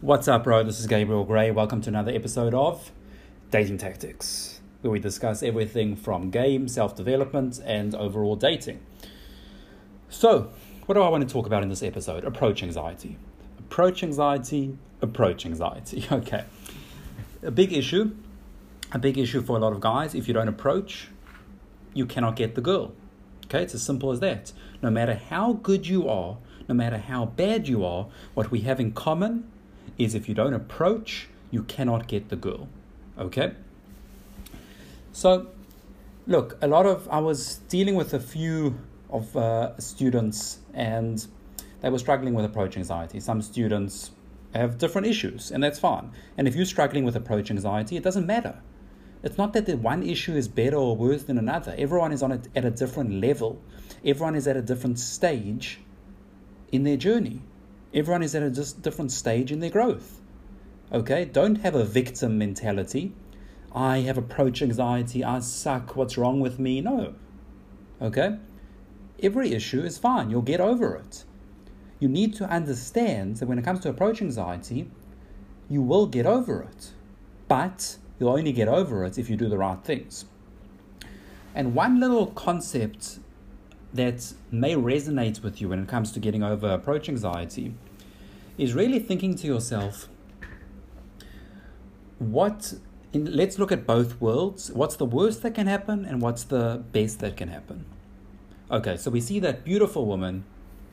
What's up, bro? This is Gabriel Gray. Welcome to another episode of Dating Tactics, where we discuss everything from game, self development, and overall dating. So, what do I want to talk about in this episode? Approach anxiety. Approach anxiety, approach anxiety. Okay. A big issue, a big issue for a lot of guys. If you don't approach, you cannot get the girl. Okay, it's as simple as that. No matter how good you are, no matter how bad you are, what we have in common is if you don't approach, you cannot get the girl. Okay? So, look, a lot of, I was dealing with a few of uh, students and they were struggling with approach anxiety. Some students have different issues, and that's fine. And if you're struggling with approach anxiety, it doesn't matter. It's not that the one issue is better or worse than another. Everyone is on it at a different level. Everyone is at a different stage in their journey. Everyone is at a just different stage in their growth. Okay? Don't have a victim mentality. I have approach anxiety. I suck. What's wrong with me? No. Okay? Every issue is fine. You'll get over it. You need to understand that when it comes to approach anxiety, you will get over it. But you'll only get over it if you do the right things. And one little concept that may resonate with you when it comes to getting over approach anxiety is really thinking to yourself, what in, let's look at both worlds. What's the worst that can happen and what's the best that can happen? Okay, so we see that beautiful woman,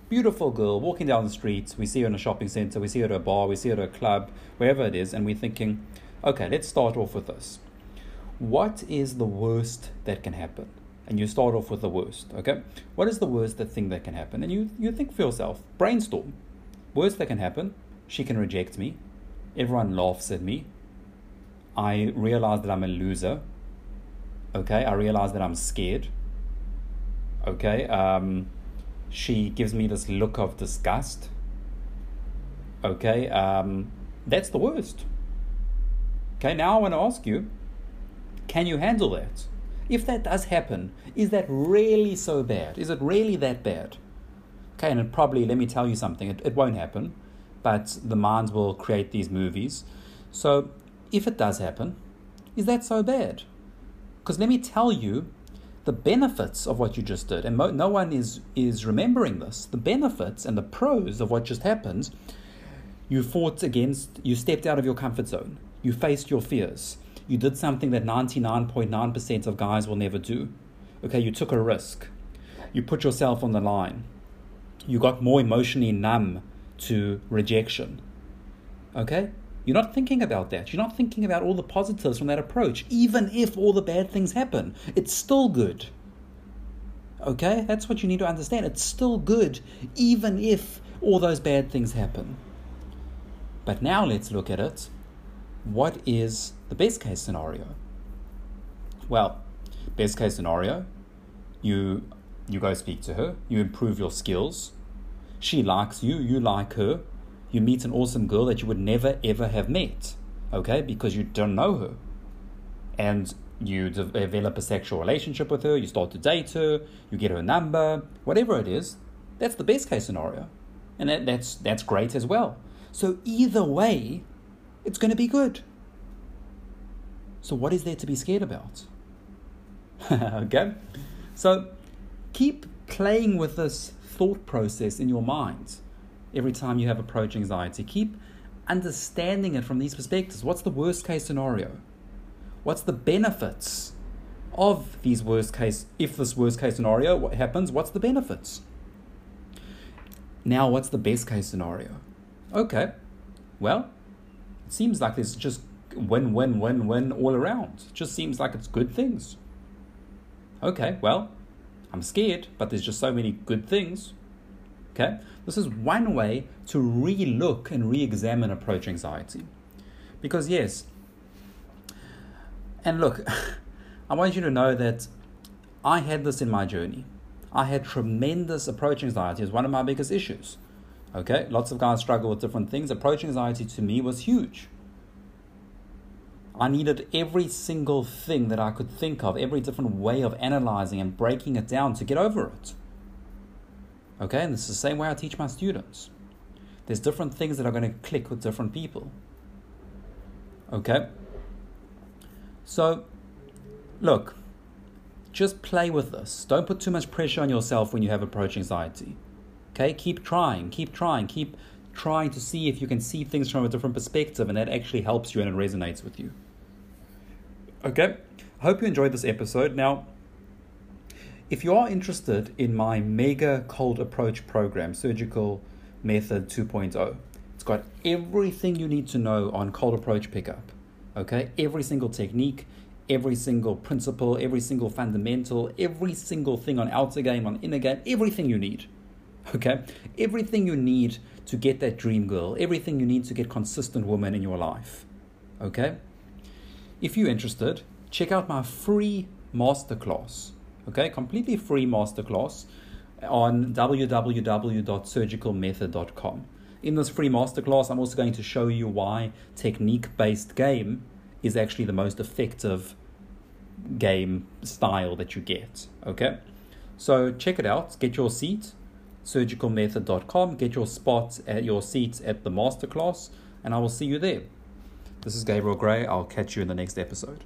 beautiful girl walking down the streets. We see her in a shopping center, we see her at a bar, we see her at a club, wherever it is, and we're thinking, okay, let's start off with this. What is the worst that can happen? And you start off with the worst, okay? What is the worst thing that can happen? And you, you think for yourself, brainstorm. Worst that can happen, she can reject me. Everyone laughs at me. I realize that I'm a loser. Okay, I realize that I'm scared. Okay, um, she gives me this look of disgust. Okay, um, that's the worst. Okay, now I want to ask you can you handle that? If that does happen, is that really so bad? Is it really that bad? Okay, and probably, let me tell you something, it, it won't happen, but the minds will create these movies. So, if it does happen, is that so bad? Because let me tell you the benefits of what you just did, and mo- no one is, is remembering this. The benefits and the pros of what just happened you fought against, you stepped out of your comfort zone, you faced your fears, you did something that 99.9% of guys will never do. Okay, you took a risk. You put yourself on the line. You got more emotionally numb to rejection. Okay? You're not thinking about that. You're not thinking about all the positives from that approach. Even if all the bad things happen, it's still good. Okay? That's what you need to understand. It's still good, even if all those bad things happen. But now let's look at it what is the best case scenario? Well, best case scenario, you you go speak to her, you improve your skills. She likes you, you like her. You meet an awesome girl that you would never ever have met, okay? Because you don't know her. And you develop a sexual relationship with her, you start to date her, you get her number, whatever it is, that's the best case scenario. And that, that's that's great as well. So either way, it's going to be good. So, what is there to be scared about? okay? So, keep playing with this thought process in your mind every time you have approach anxiety. Keep understanding it from these perspectives. What's the worst case scenario? What's the benefits of these worst case, if this worst case scenario what happens, what's the benefits? Now, what's the best case scenario? Okay, well, it seems like there's just win, win, win, win all around. It just seems like it's good things. Okay, well, I'm scared, but there's just so many good things. Okay, this is one way to re look and re examine approach anxiety. Because, yes, and look, I want you to know that I had this in my journey. I had tremendous approach anxiety as one of my biggest issues. Okay, lots of guys struggle with different things. Approach anxiety to me was huge. I needed every single thing that I could think of, every different way of analyzing and breaking it down to get over it. Okay, and this is the same way I teach my students. There's different things that are going to click with different people. Okay? So, look, just play with this. Don't put too much pressure on yourself when you have approach anxiety. Okay? Keep trying, keep trying, keep trying to see if you can see things from a different perspective, and that actually helps you and it resonates with you. Okay? I hope you enjoyed this episode. Now, if you are interested in my mega cold approach program, Surgical Method 2.0, it's got everything you need to know on cold approach pickup. Okay? Every single technique, every single principle, every single fundamental, every single thing on outer game, on inner game, everything you need. Okay? Everything you need to get that dream girl, everything you need to get consistent woman in your life. Okay? If you're interested, check out my free masterclass okay? Completely free masterclass on www.surgicalmethod.com in this free masterclass i'm also going to show you why technique based game is actually the most effective game style that you get okay? So check it out. Get your seat. surgicalmethod.com get your spot at your seat at the masterclass and i will see you there this is gabriel gray. I'll catch you in the next episode